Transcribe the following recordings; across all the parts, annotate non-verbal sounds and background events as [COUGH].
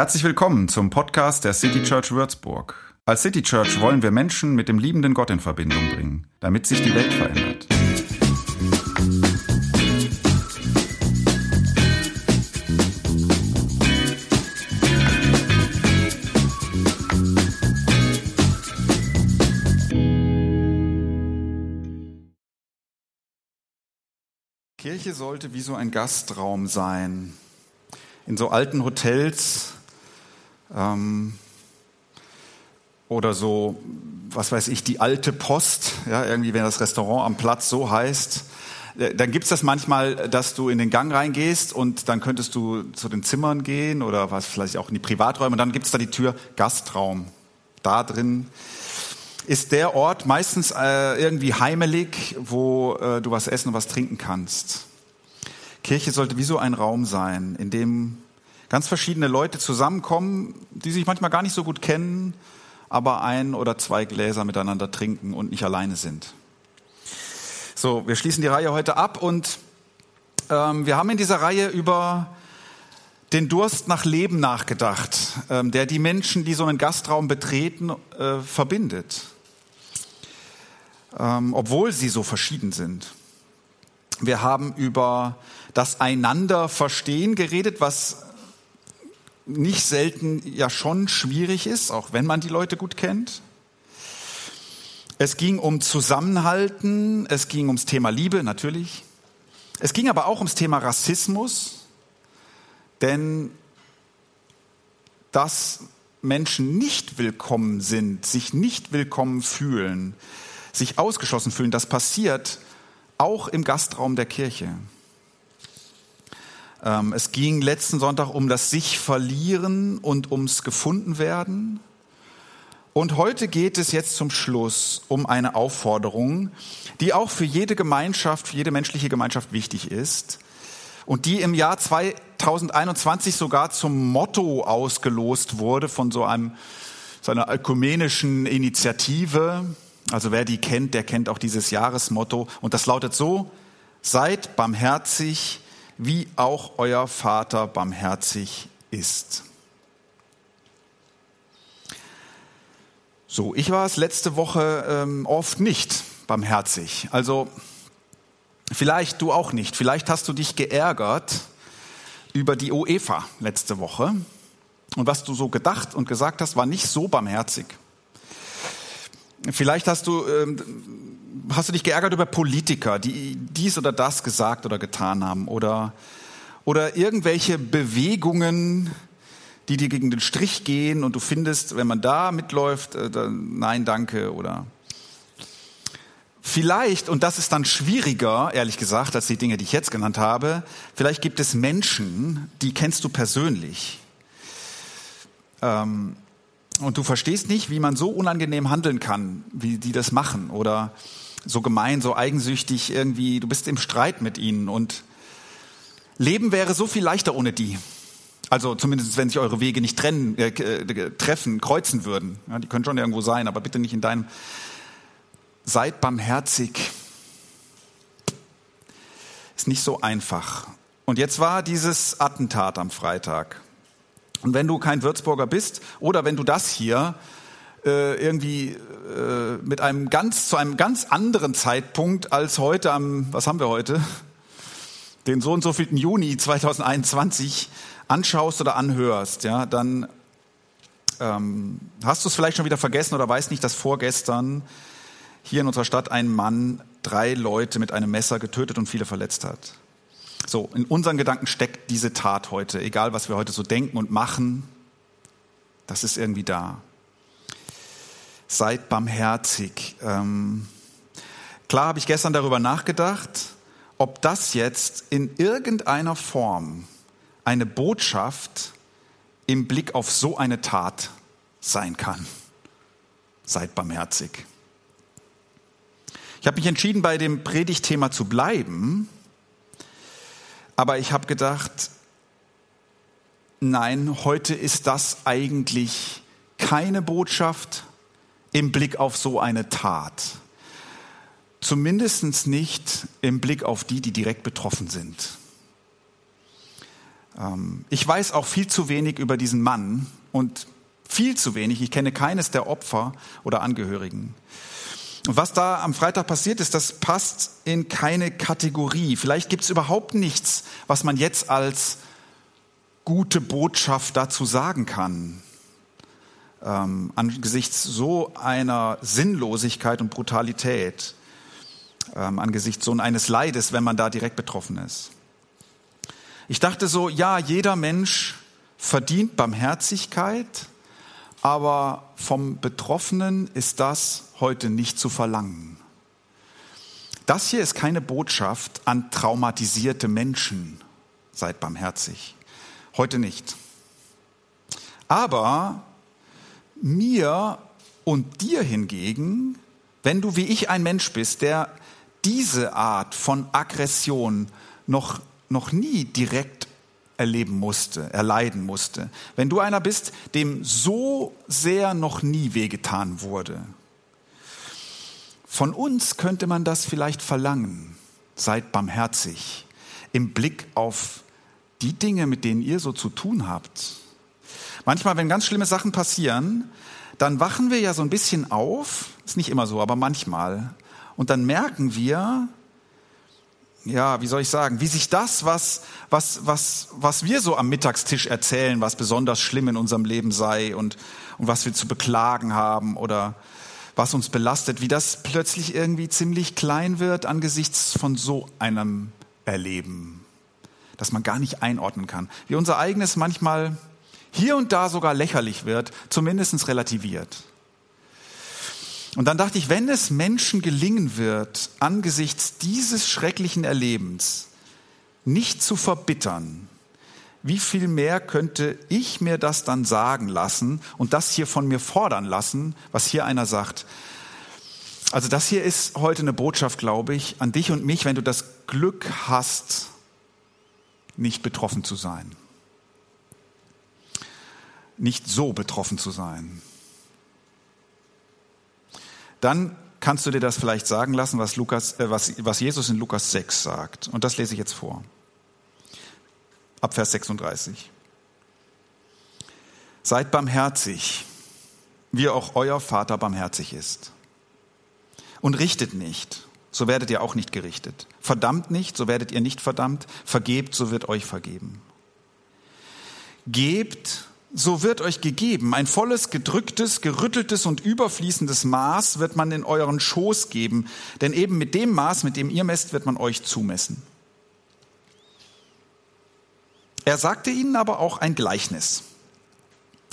Herzlich willkommen zum Podcast der City Church Würzburg. Als City Church wollen wir Menschen mit dem liebenden Gott in Verbindung bringen, damit sich die Welt verändert. Kirche sollte wie so ein Gastraum sein. In so alten Hotels ähm, oder so, was weiß ich, die alte Post, ja, irgendwie, wenn das Restaurant am Platz so heißt, äh, dann gibt's das manchmal, dass du in den Gang reingehst und dann könntest du zu den Zimmern gehen oder was vielleicht auch in die Privaträume und dann gibt's da die Tür Gastraum. Da drin ist der Ort meistens äh, irgendwie heimelig, wo äh, du was essen und was trinken kannst. Kirche sollte wie so ein Raum sein, in dem ganz verschiedene Leute zusammenkommen, die sich manchmal gar nicht so gut kennen, aber ein oder zwei Gläser miteinander trinken und nicht alleine sind. So, wir schließen die Reihe heute ab und ähm, wir haben in dieser Reihe über den Durst nach Leben nachgedacht, ähm, der die Menschen, die so einen Gastraum betreten, äh, verbindet ähm, obwohl sie so verschieden sind. Wir haben über das Einander verstehen geredet, was nicht selten ja schon schwierig ist, auch wenn man die Leute gut kennt. Es ging um Zusammenhalten, es ging ums Thema Liebe natürlich. Es ging aber auch ums Thema Rassismus, denn dass Menschen nicht willkommen sind, sich nicht willkommen fühlen, sich ausgeschlossen fühlen. Das passiert auch im Gastraum der Kirche. Ähm, es ging letzten Sonntag um das sich verlieren und ums gefunden werden. Und heute geht es jetzt zum Schluss um eine Aufforderung, die auch für jede Gemeinschaft, für jede menschliche Gemeinschaft wichtig ist und die im Jahr 2021 sogar zum Motto ausgelost wurde von so einem, so einer ökumenischen Initiative. Also wer die kennt, der kennt auch dieses Jahresmotto. Und das lautet so, seid barmherzig, wie auch euer Vater barmherzig ist. So, ich war es letzte Woche ähm, oft nicht barmherzig. Also vielleicht du auch nicht. Vielleicht hast du dich geärgert über die UEFA letzte Woche. Und was du so gedacht und gesagt hast, war nicht so barmherzig. Vielleicht hast du, ähm, hast du dich geärgert über Politiker, die dies oder das gesagt oder getan haben oder, oder irgendwelche Bewegungen, die dir gegen den Strich gehen und du findest, wenn man da mitläuft, äh, dann, nein, danke oder Vielleicht, und das ist dann schwieriger, ehrlich gesagt, als die Dinge, die ich jetzt genannt habe, vielleicht gibt es Menschen, die kennst du persönlich. Ähm, und du verstehst nicht, wie man so unangenehm handeln kann, wie die das machen oder so gemein, so eigensüchtig irgendwie, du bist im Streit mit ihnen und Leben wäre so viel leichter ohne die. Also zumindest, wenn sich eure Wege nicht trennen, äh, äh, treffen, kreuzen würden. Ja, die können schon irgendwo sein, aber bitte nicht in deinem. Seid barmherzig. Ist nicht so einfach. Und jetzt war dieses Attentat am Freitag. Und wenn du kein Würzburger bist oder wenn du das hier äh, irgendwie äh, mit einem ganz zu einem ganz anderen Zeitpunkt als heute am was haben wir heute den so und so vielten Juni 2021 anschaust oder anhörst, ja, dann ähm, hast du es vielleicht schon wieder vergessen oder weißt nicht, dass vorgestern hier in unserer Stadt ein Mann drei Leute mit einem Messer getötet und viele verletzt hat. So, in unseren Gedanken steckt diese Tat heute, egal was wir heute so denken und machen, das ist irgendwie da. Seid barmherzig. Ähm, klar habe ich gestern darüber nachgedacht, ob das jetzt in irgendeiner Form eine Botschaft im Blick auf so eine Tat sein kann. Seid barmherzig. Ich habe mich entschieden, bei dem Predigtthema zu bleiben, aber ich habe gedacht, nein, heute ist das eigentlich keine Botschaft im Blick auf so eine Tat. Zumindest nicht im Blick auf die, die direkt betroffen sind. Ähm, ich weiß auch viel zu wenig über diesen Mann und viel zu wenig. Ich kenne keines der Opfer oder Angehörigen. Und was da am Freitag passiert ist, das passt in keine Kategorie. Vielleicht gibt es überhaupt nichts, was man jetzt als gute Botschaft dazu sagen kann. Ähm, angesichts so einer Sinnlosigkeit und Brutalität, ähm, angesichts so eines Leides, wenn man da direkt betroffen ist. Ich dachte so, ja, jeder Mensch verdient Barmherzigkeit, aber vom Betroffenen ist das heute nicht zu verlangen. Das hier ist keine Botschaft an traumatisierte Menschen. Seid barmherzig. Heute nicht. Aber mir und dir hingegen, wenn du wie ich ein Mensch bist, der diese Art von Aggression noch, noch nie direkt erleben musste, erleiden musste. Wenn du einer bist, dem so sehr noch nie wehgetan wurde. Von uns könnte man das vielleicht verlangen. Seid barmherzig im Blick auf die Dinge, mit denen ihr so zu tun habt. Manchmal, wenn ganz schlimme Sachen passieren, dann wachen wir ja so ein bisschen auf, ist nicht immer so, aber manchmal, und dann merken wir, ja, wie soll ich sagen, wie sich das, was, was, was, was wir so am Mittagstisch erzählen, was besonders schlimm in unserem Leben sei und, und was wir zu beklagen haben oder was uns belastet, wie das plötzlich irgendwie ziemlich klein wird angesichts von so einem Erleben, das man gar nicht einordnen kann. Wie unser eigenes manchmal hier und da sogar lächerlich wird, zumindest relativiert. Und dann dachte ich, wenn es Menschen gelingen wird, angesichts dieses schrecklichen Erlebens nicht zu verbittern, wie viel mehr könnte ich mir das dann sagen lassen und das hier von mir fordern lassen, was hier einer sagt. Also das hier ist heute eine Botschaft, glaube ich, an dich und mich, wenn du das Glück hast, nicht betroffen zu sein. Nicht so betroffen zu sein dann kannst du dir das vielleicht sagen lassen, was, Lukas, äh, was, was Jesus in Lukas 6 sagt. Und das lese ich jetzt vor. Ab Vers 36. Seid barmherzig, wie auch euer Vater barmherzig ist. Und richtet nicht, so werdet ihr auch nicht gerichtet. Verdammt nicht, so werdet ihr nicht verdammt. Vergebt, so wird euch vergeben. Gebt, so wird euch gegeben. Ein volles, gedrücktes, gerütteltes und überfließendes Maß wird man in euren Schoß geben, denn eben mit dem Maß, mit dem ihr messt, wird man euch zumessen. Er sagte ihnen aber auch ein Gleichnis.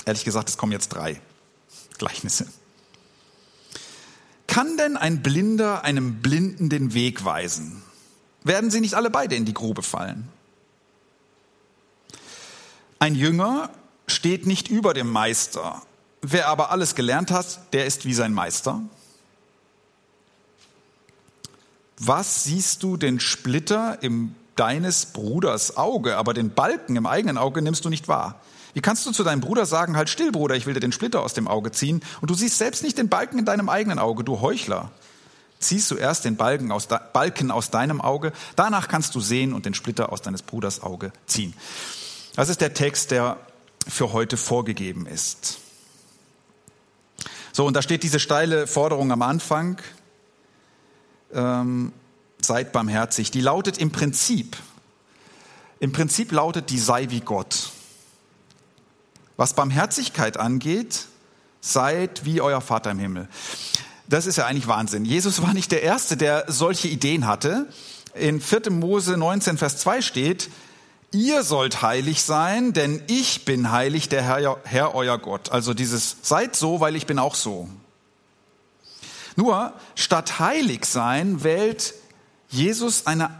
Ehrlich gesagt, es kommen jetzt drei Gleichnisse. Kann denn ein Blinder einem Blinden den Weg weisen? Werden sie nicht alle beide in die Grube fallen? Ein Jünger steht nicht über dem Meister. Wer aber alles gelernt hat, der ist wie sein Meister. Was siehst du den Splitter im deines Bruders Auge, aber den Balken im eigenen Auge nimmst du nicht wahr? Wie kannst du zu deinem Bruder sagen, halt still, Bruder, ich will dir den Splitter aus dem Auge ziehen, und du siehst selbst nicht den Balken in deinem eigenen Auge, du Heuchler. Ziehst du erst den Balken aus, Balken aus deinem Auge, danach kannst du sehen und den Splitter aus deines Bruders Auge ziehen. Das ist der Text, der für heute vorgegeben ist. So, und da steht diese steile Forderung am Anfang, ähm, seid barmherzig. Die lautet im Prinzip, im Prinzip lautet die sei wie Gott. Was Barmherzigkeit angeht, seid wie euer Vater im Himmel. Das ist ja eigentlich Wahnsinn. Jesus war nicht der Erste, der solche Ideen hatte. In 4. Mose 19, Vers 2 steht, Ihr sollt heilig sein, denn ich bin heilig, der Herr, Herr euer Gott. Also dieses seid so, weil ich bin auch so. Nur statt heilig sein wählt Jesus eine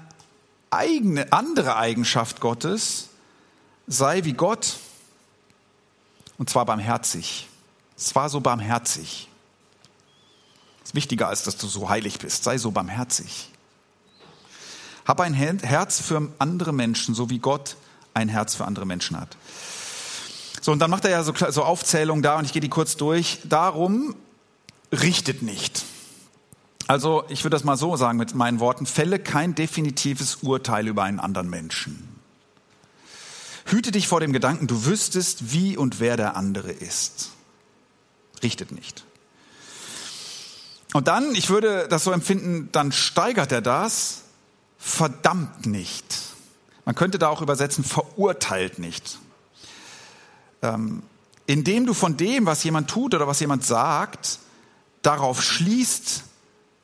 eigene, andere Eigenschaft Gottes, sei wie Gott, und zwar barmherzig. Es war so barmherzig. Das ist wichtiger, als dass du so heilig bist. Sei so barmherzig. Hab ein Herz für andere Menschen, so wie Gott ein Herz für andere Menschen hat. So, und dann macht er ja so, so Aufzählungen da und ich gehe die kurz durch. Darum richtet nicht. Also, ich würde das mal so sagen mit meinen Worten, fälle kein definitives Urteil über einen anderen Menschen. Hüte dich vor dem Gedanken, du wüsstest, wie und wer der andere ist. Richtet nicht. Und dann, ich würde das so empfinden, dann steigert er das, verdammt nicht. Man könnte da auch übersetzen, verurteilt nicht. Ähm, indem du von dem, was jemand tut oder was jemand sagt, darauf schließt,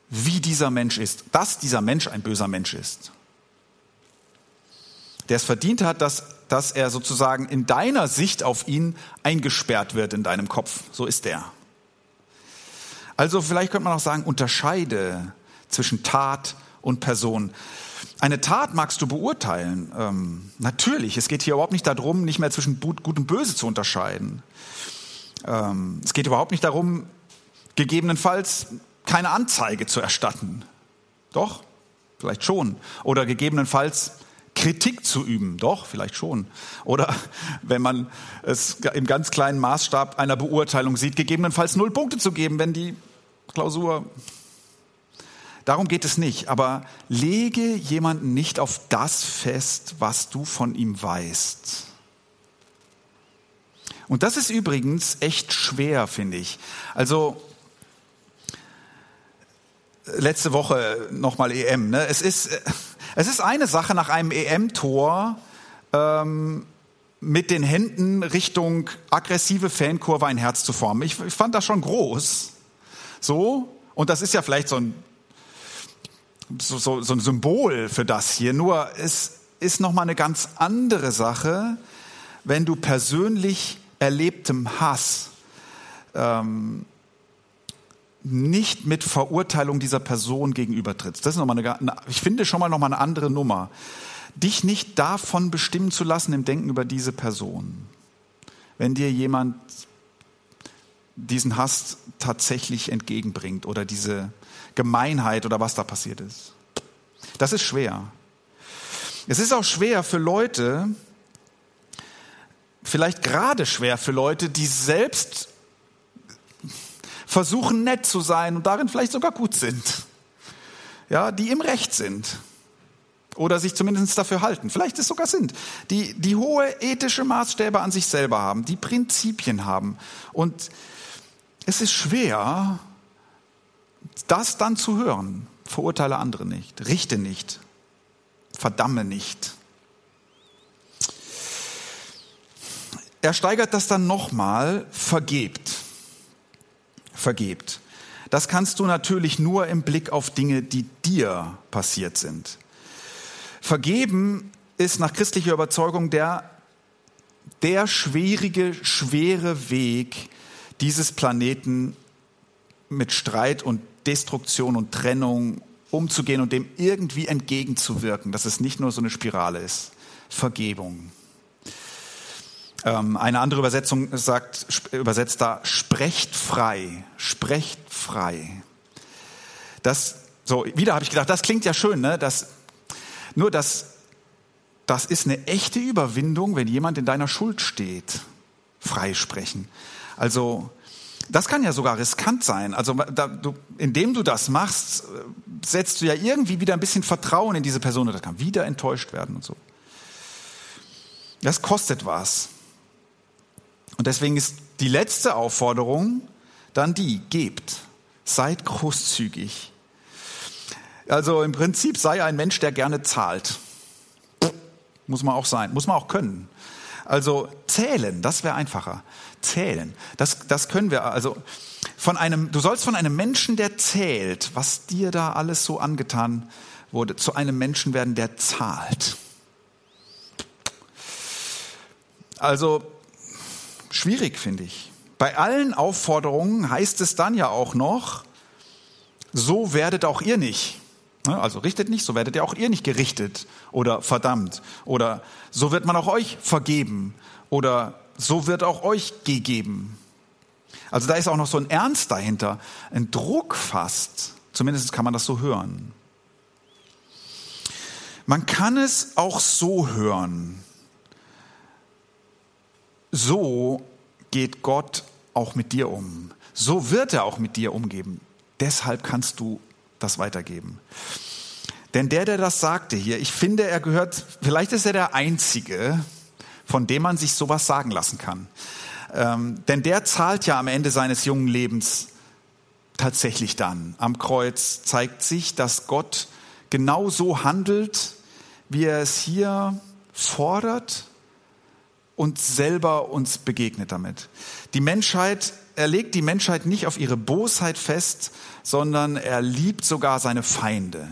wie dieser Mensch ist, dass dieser Mensch ein böser Mensch ist. Der es verdient hat, dass, dass er sozusagen in deiner Sicht auf ihn eingesperrt wird in deinem Kopf. So ist er. Also vielleicht könnte man auch sagen, unterscheide zwischen Tat und Person. Eine Tat magst du beurteilen. Ähm, natürlich, es geht hier überhaupt nicht darum, nicht mehr zwischen Gut und Böse zu unterscheiden. Ähm, es geht überhaupt nicht darum, gegebenenfalls keine Anzeige zu erstatten. Doch, vielleicht schon. Oder gegebenenfalls Kritik zu üben. Doch, vielleicht schon. Oder wenn man es im ganz kleinen Maßstab einer Beurteilung sieht, gegebenenfalls null Punkte zu geben, wenn die Klausur. Darum geht es nicht. Aber lege jemanden nicht auf das fest, was du von ihm weißt. Und das ist übrigens echt schwer, finde ich. Also letzte Woche nochmal EM. Ne? Es, ist, es ist eine Sache nach einem EM-Tor ähm, mit den Händen Richtung aggressive Fankurve ein Herz zu formen. Ich, ich fand das schon groß. So. Und das ist ja vielleicht so ein, so, so, so ein Symbol für das hier. Nur es ist nochmal eine ganz andere Sache, wenn du persönlich erlebtem Hass ähm, nicht mit Verurteilung dieser Person gegenübertrittst. Das ist nochmal eine, ich finde schon mal nochmal eine andere Nummer. Dich nicht davon bestimmen zu lassen im Denken über diese Person. Wenn dir jemand diesen Hass tatsächlich entgegenbringt oder diese Gemeinheit oder was da passiert ist. Das ist schwer. Es ist auch schwer für Leute, vielleicht gerade schwer für Leute, die selbst versuchen nett zu sein und darin vielleicht sogar gut sind. Ja, die im Recht sind. Oder sich zumindest dafür halten. Vielleicht es sogar sind. Die, die hohe ethische Maßstäbe an sich selber haben, die Prinzipien haben. Und es ist schwer, das dann zu hören. Verurteile andere nicht. Richte nicht. Verdamme nicht. Er steigert das dann nochmal, vergebt vergebt. Das kannst du natürlich nur im Blick auf Dinge, die dir passiert sind. Vergeben ist nach christlicher Überzeugung der, der schwierige, schwere Weg dieses Planeten mit Streit und Destruktion und Trennung umzugehen und dem irgendwie entgegenzuwirken, dass es nicht nur so eine Spirale ist. Vergebung. Ähm, eine andere Übersetzung sagt, übersetzt da, sprecht frei, sprecht frei. Das, so, wieder habe ich gedacht, das klingt ja schön, ne? Das, nur das, das ist eine echte Überwindung, wenn jemand in deiner Schuld steht. Freisprechen. Also, das kann ja sogar riskant sein. Also, da, du, indem du das machst, setzt du ja irgendwie wieder ein bisschen Vertrauen in diese Person das kann wieder enttäuscht werden und so. Das kostet was. Und deswegen ist die letzte Aufforderung dann die, gebt, seid großzügig. Also im Prinzip sei ein Mensch, der gerne zahlt. Muss man auch sein, muss man auch können. Also zählen, das wäre einfacher. Zählen, das, das können wir. Also von einem, du sollst von einem Menschen, der zählt, was dir da alles so angetan wurde, zu einem Menschen werden, der zahlt. Also Schwierig, finde ich. Bei allen Aufforderungen heißt es dann ja auch noch, so werdet auch ihr nicht. Also richtet nicht, so werdet ihr auch ihr nicht gerichtet oder verdammt. Oder so wird man auch euch vergeben. Oder so wird auch euch gegeben. Also da ist auch noch so ein Ernst dahinter, ein Druck fast. Zumindest kann man das so hören. Man kann es auch so hören so geht Gott auch mit dir um. So wird er auch mit dir umgeben. Deshalb kannst du das weitergeben. Denn der, der das sagte hier, ich finde, er gehört, vielleicht ist er der Einzige von dem man sich sowas sagen lassen kann. Ähm, denn der zahlt ja am Ende seines jungen Lebens tatsächlich dann. Am Kreuz zeigt sich, dass Gott genau so handelt, wie er es hier fordert und selber uns begegnet damit. Die Menschheit, er legt die Menschheit nicht auf ihre Bosheit fest, sondern er liebt sogar seine Feinde.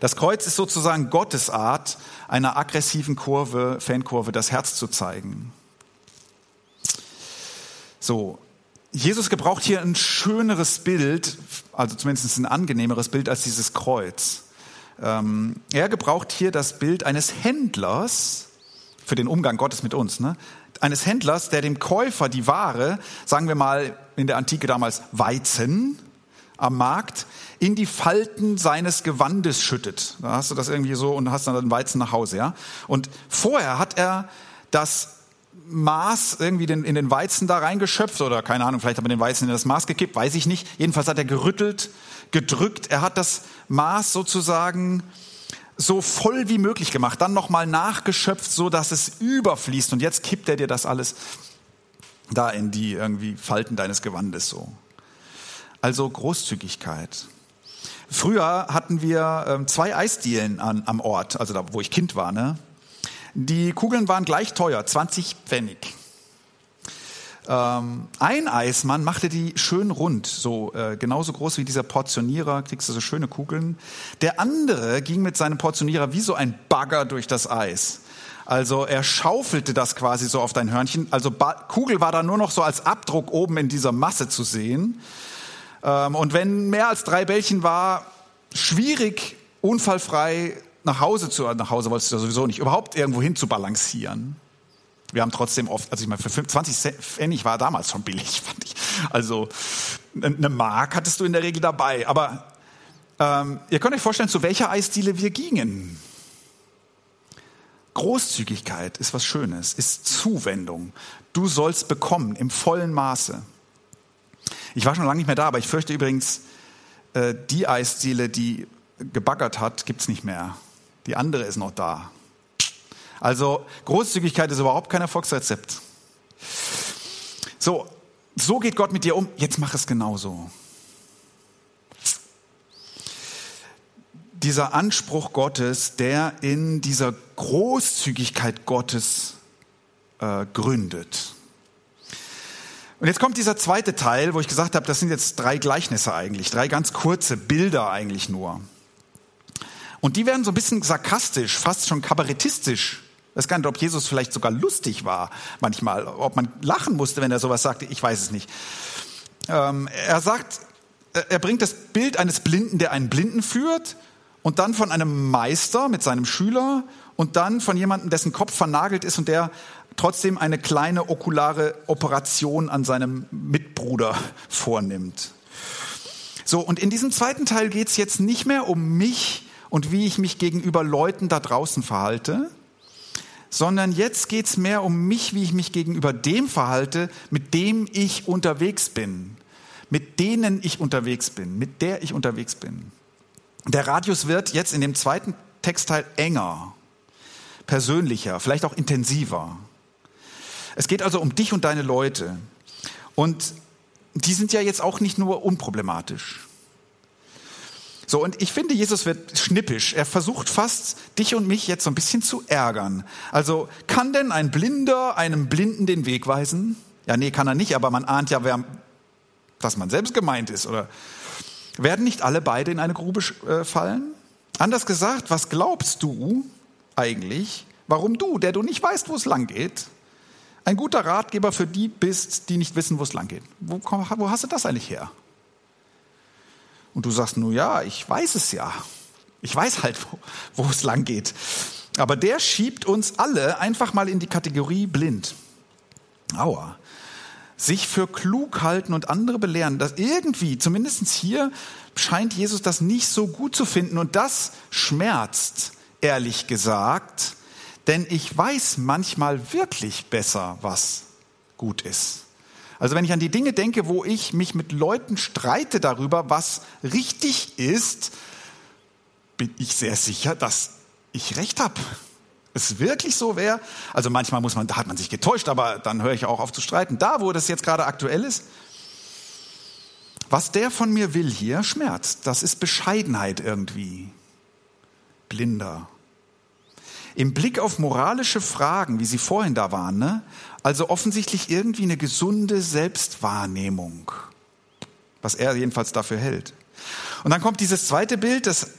Das Kreuz ist sozusagen Gottes Art, einer aggressiven Kurve, Fankurve das Herz zu zeigen. So. Jesus gebraucht hier ein schöneres Bild, also zumindest ein angenehmeres Bild als dieses Kreuz. Ähm, er gebraucht hier das Bild eines Händlers für den Umgang Gottes mit uns, ne? eines Händlers, der dem Käufer die Ware, sagen wir mal in der Antike damals Weizen am Markt, in die Falten seines Gewandes schüttet. Da hast du das irgendwie so und hast dann den Weizen nach Hause, ja. Und vorher hat er das Maß irgendwie in den Weizen da reingeschöpft oder keine Ahnung, vielleicht hat man den Weizen in das Maß gekippt, weiß ich nicht. Jedenfalls hat er gerüttelt, gedrückt. Er hat das Maß sozusagen so voll wie möglich gemacht, dann nochmal nachgeschöpft, so dass es überfließt. Und jetzt kippt er dir das alles da in die irgendwie Falten deines Gewandes so. Also Großzügigkeit. Früher hatten wir ähm, zwei Eisdielen an, am Ort, also da, wo ich Kind war. Ne? Die Kugeln waren gleich teuer, 20 Pfennig. Ähm, ein Eismann machte die schön rund, so äh, genauso groß wie dieser Portionierer, kriegst du so schöne Kugeln. Der andere ging mit seinem Portionierer wie so ein Bagger durch das Eis. Also er schaufelte das quasi so auf dein Hörnchen. Also ba Kugel war da nur noch so als Abdruck oben in dieser Masse zu sehen. Ähm, und wenn mehr als drei Bällchen war, schwierig, unfallfrei nach Hause zu, nach Hause wolltest du sowieso nicht, überhaupt irgendwo hin zu balancieren. Wir haben trotzdem oft, also ich meine, für 20 Pfennig war damals schon billig, [LAUGHS] fand ich. Also eine Mark hattest du in der Regel dabei. Aber ähm, ihr könnt euch vorstellen, zu welcher Eisdiele wir gingen. Großzügigkeit ist was Schönes, ist Zuwendung. Du sollst bekommen im vollen Maße. Ich war schon lange nicht mehr da, aber ich fürchte übrigens, äh, die Eisdiele, die gebaggert hat, gibt's nicht mehr. Die andere ist noch da. Also Großzügigkeit ist überhaupt kein Erfolgsrezept. So, so geht Gott mit dir um. Jetzt mach es genauso. Dieser Anspruch Gottes, der in dieser Großzügigkeit Gottes äh, gründet. Und jetzt kommt dieser zweite Teil, wo ich gesagt habe, das sind jetzt drei Gleichnisse eigentlich, drei ganz kurze Bilder eigentlich nur. Und die werden so ein bisschen sarkastisch, fast schon kabarettistisch. Ich weiß gar nicht, ob Jesus vielleicht sogar lustig war manchmal, ob man lachen musste, wenn er sowas sagte, ich weiß es nicht. Ähm, er sagt, er bringt das Bild eines Blinden, der einen Blinden führt, und dann von einem Meister mit seinem Schüler und dann von jemandem, dessen Kopf vernagelt ist und der trotzdem eine kleine okulare Operation an seinem Mitbruder [LAUGHS] vornimmt. So, und in diesem zweiten Teil geht es jetzt nicht mehr um mich und wie ich mich gegenüber Leuten da draußen verhalte, sondern jetzt geht es mehr um mich, wie ich mich gegenüber dem verhalte, mit dem ich unterwegs bin, mit denen ich unterwegs bin, mit der ich unterwegs bin. Der Radius wird jetzt in dem zweiten Textteil enger, persönlicher, vielleicht auch intensiver. Es geht also um dich und deine Leute. Und die sind ja jetzt auch nicht nur unproblematisch. So, und ich finde, Jesus wird schnippisch. Er versucht fast, dich und mich jetzt so ein bisschen zu ärgern. Also, kann denn ein Blinder einem Blinden den Weg weisen? Ja, nee, kann er nicht, aber man ahnt ja, wer, dass man selbst gemeint ist. Oder werden nicht alle beide in eine Grube äh, fallen? Anders gesagt, was glaubst du eigentlich, warum du, der du nicht weißt, wo es lang geht, ein guter Ratgeber für die bist, die nicht wissen, wo es lang geht. Wo, wo hast du das eigentlich her? Und du sagst, nur ja, ich weiß es ja. Ich weiß halt, wo, wo es lang geht. Aber der schiebt uns alle einfach mal in die Kategorie blind. Aua. Sich für klug halten und andere belehren. Das irgendwie, zumindest hier, scheint Jesus das nicht so gut zu finden. Und das schmerzt, ehrlich gesagt, denn ich weiß manchmal wirklich besser, was gut ist. Also wenn ich an die Dinge denke, wo ich mich mit Leuten streite darüber, was richtig ist, bin ich sehr sicher, dass ich recht habe. es wirklich so wäre. Also manchmal muss man, da hat man sich getäuscht, aber dann höre ich auch auf zu streiten. Da, wo das jetzt gerade aktuell ist, was der von mir will hier, schmerzt. Das ist Bescheidenheit irgendwie. Blinder. Im Blick auf moralische Fragen, wie sie vorhin da waren, ne? Also offensichtlich irgendwie eine gesunde Selbstwahrnehmung, was er jedenfalls dafür hält. Und dann kommt dieses zweite Bild, das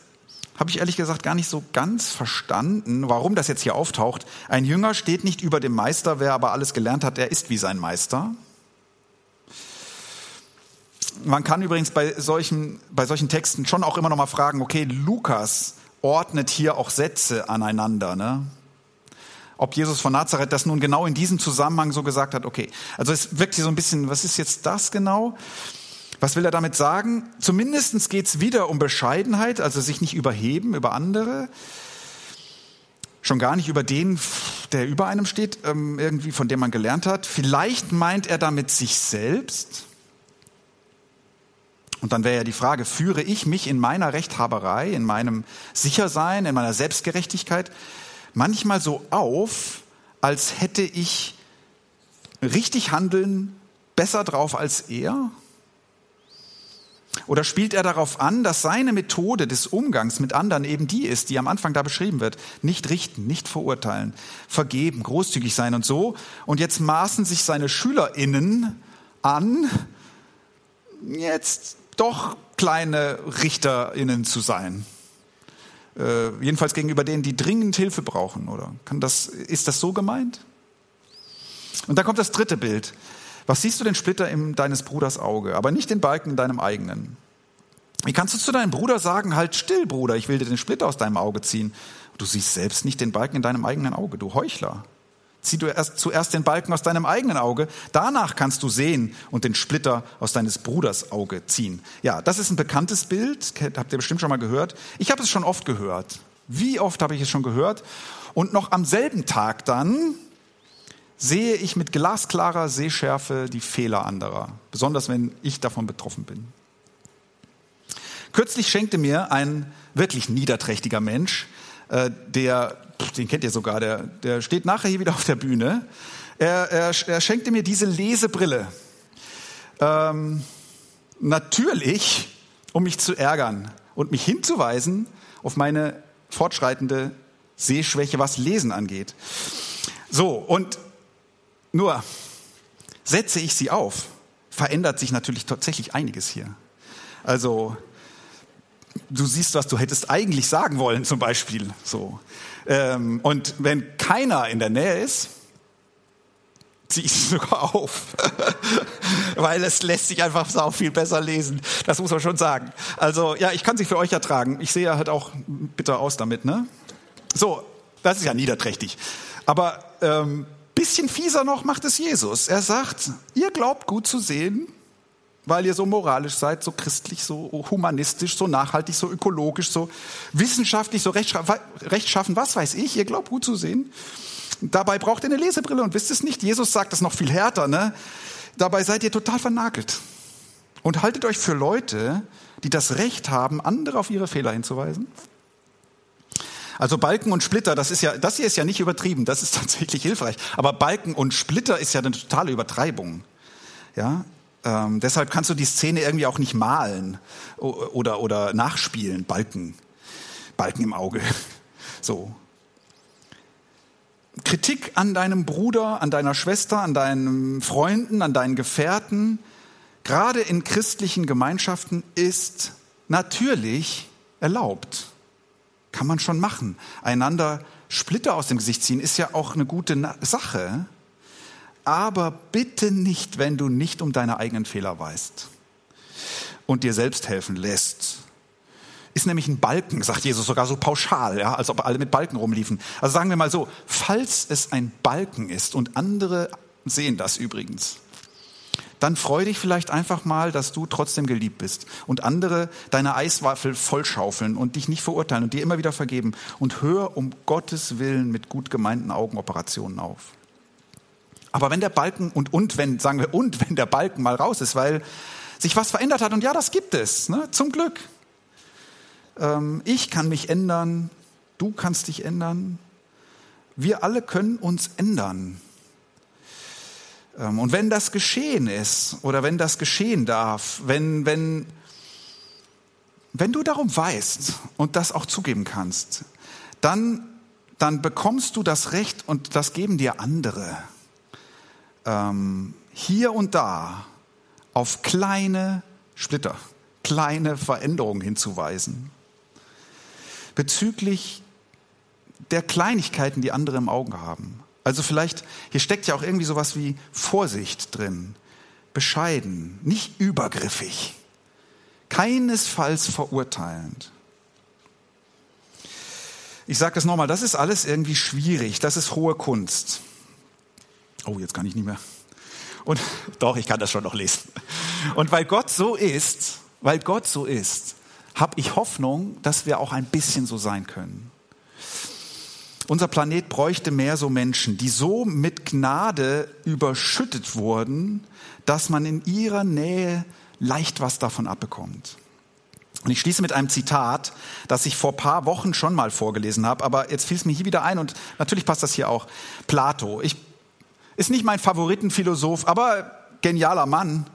habe ich ehrlich gesagt gar nicht so ganz verstanden, warum das jetzt hier auftaucht. Ein Jünger steht nicht über dem Meister, wer aber alles gelernt hat, der ist wie sein Meister. Man kann übrigens bei solchen, bei solchen Texten schon auch immer noch mal fragen, okay, Lukas ordnet hier auch Sätze aneinander, ne? Ob Jesus von Nazareth das nun genau in diesem Zusammenhang so gesagt hat, okay. Also es wirkt hier so ein bisschen, was ist jetzt das genau? Was will er damit sagen? Zumindest geht es wieder um Bescheidenheit, also sich nicht überheben über andere. Schon gar nicht über den, der über einem steht, ähm, irgendwie von dem man gelernt hat. Vielleicht meint er damit sich selbst. Und dann wäre ja die Frage, führe ich mich in meiner Rechthaberei, in meinem Sichersein, in meiner Selbstgerechtigkeit manchmal so auf, als hätte ich richtig handeln besser drauf als er? Oder spielt er darauf an, dass seine Methode des Umgangs mit anderen eben die ist, die am Anfang da beschrieben wird? Nicht richten, nicht verurteilen, vergeben, großzügig sein und so. Und jetzt maßen sich seine SchülerInnen an, jetzt doch kleine RichterInnen zu sein. Äh, jedenfalls gegenüber denen, die dringend Hilfe brauchen, oder? Kann das, ist das so gemeint? Und dann kommt das dritte Bild. Was siehst du den Splitter in deines Bruders Auge, aber nicht den Balken in deinem eigenen? Wie kannst du zu deinem Bruder sagen, halt still, Bruder, ich will dir den Splitter aus deinem Auge ziehen? Du siehst selbst nicht den Balken in deinem eigenen Auge, du Heuchler. Zieh du erst, zuerst den Balken aus deinem eigenen Auge, danach kannst du sehen und den Splitter aus deines Bruders Auge ziehen. Ja, das ist ein bekanntes Bild, habt ihr bestimmt schon mal gehört. Ich habe es schon oft gehört. Wie oft habe ich es schon gehört? Und noch am selben Tag dann, sehe ich mit glasklarer Sehschärfe die Fehler anderer, besonders wenn ich davon betroffen bin. Kürzlich schenkte mir ein wirklich niederträchtiger Mensch, äh, der, den kennt ihr sogar, der, der steht nachher hier wieder auf der Bühne, er, er, er schenkte mir diese Lesebrille. Ähm, natürlich, um mich zu ärgern und mich hinzuweisen auf meine fortschreitende Sehschwäche, was Lesen angeht. So, und nur setze ich sie auf, verändert sich natürlich tatsächlich einiges hier. Also du siehst, was du hättest eigentlich sagen wollen, zum Beispiel. So. Ähm, und wenn keiner in der Nähe ist, ziehe ich sie [LAUGHS] sogar auf. [LAUGHS] Weil es lässt sich einfach sau viel besser lesen. Das muss man schon sagen. Also, ja, ich kann sie für euch ertragen. Ich sehe ja halt auch bitter aus damit, ne? So, das ist ja niederträchtig. Aber ähm, bisschen fieser noch macht es Jesus. Er sagt, ihr glaubt gut zu sehen, weil ihr so moralisch seid, so christlich, so humanistisch, so nachhaltig, so ökologisch, so wissenschaftlich, so rechtschaffen, was weiß ich, ihr glaubt gut zu sehen. Dabei braucht ihr eine Lesebrille und wisst es nicht. Jesus sagt das noch viel härter, ne? Dabei seid ihr total vernagelt. Und haltet euch für Leute, die das Recht haben, andere auf ihre Fehler hinzuweisen also Balken und Splitter, das ist ja, das hier ist ja nicht übertrieben, das ist [LAUGHS] tatsächlich hilfreich. Aber Balken und Splitter ist ja eine totale Übertreibung. Ja, ähm, deshalb kannst du die Szene irgendwie auch nicht malen oder, oder nachspielen. Balken, Balken im Auge. [LAUGHS] So. Kritik an deinem Bruder, an deiner Schwester, an deinen Freunden, an deinen Gefährten, gerade in christlichen Gemeinschaften, ist natürlich erlaubt. Kann man schon machen. Einander Splitter aus dem Gesicht ziehen ist ja auch eine gute Sache. Aber bitte nicht, wenn du nicht um deine eigenen Fehler weißt und dir selbst helfen lässt. Ist nämlich ein Balken, sagt Jesus sogar so pauschal, ja, als ob alle mit Balken rumliefen. Also sagen wir mal so, falls es ein Balken ist und andere sehen das übrigens, dann freu dich vielleicht einfach mal, dass du trotzdem geliebt bist und andere deine Eiswaffel vollschaufeln und dich nicht verurteilen und dir immer wieder vergeben und hör um Gottes Willen mit gut gemeinten Augenoperationen auf. Aber wenn der Balken und und wenn sagen wir und wenn der Balken mal raus ist, weil sich was verändert hat und ja, das gibt es, ne? zum Glück. Ähm, ich kann mich ändern, du kannst dich ändern. wir alle können uns ändern. Ähm, und wenn das geschehen ist oder wenn das geschehen darf, wenn, wenn, wenn du darum weißt und das auch zugeben kannst, dann, dann bekommst du das Recht und das geben dir andere, ähm, hier und da auf kleine Splitter, kleine Veränderungen hinzuweisen. Bezüglich der Kleinigkeiten, die andere im Auge haben. Also vielleicht, hier steckt ja auch irgendwie sowas wie Vorsicht drin. Bescheiden, nicht übergriffig, keinesfalls verurteilend. Ich sage das nochmal, das ist alles irgendwie schwierig, das ist hohe Kunst. Oh, jetzt kann ich nicht mehr. Und doch, ich kann das schon noch lesen. Und weil Gott so ist, weil Gott so ist, habe ich Hoffnung, dass wir auch ein bisschen so sein können. Unser Planet bräuchte mehr so Menschen, die so mit Gnade überschüttet wurden, dass man in ihrer Nähe leicht was davon abbekommt. Und ich schließe mit einem Zitat, das ich vor paar Wochen schon mal vorgelesen habe, aber jetzt fiel es mir hier wieder ein und natürlich passt das hier auch. Plato. Ich, ist nicht mein Favoritenphilosoph, aber genialer Mann.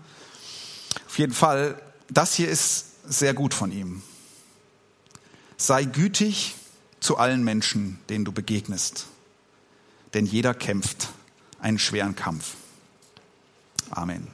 Auf jeden Fall, das hier ist sehr gut von ihm. Sei gütig zu allen Menschen, denen du begegnest, denn jeder kämpft einen schweren Kampf. Amen.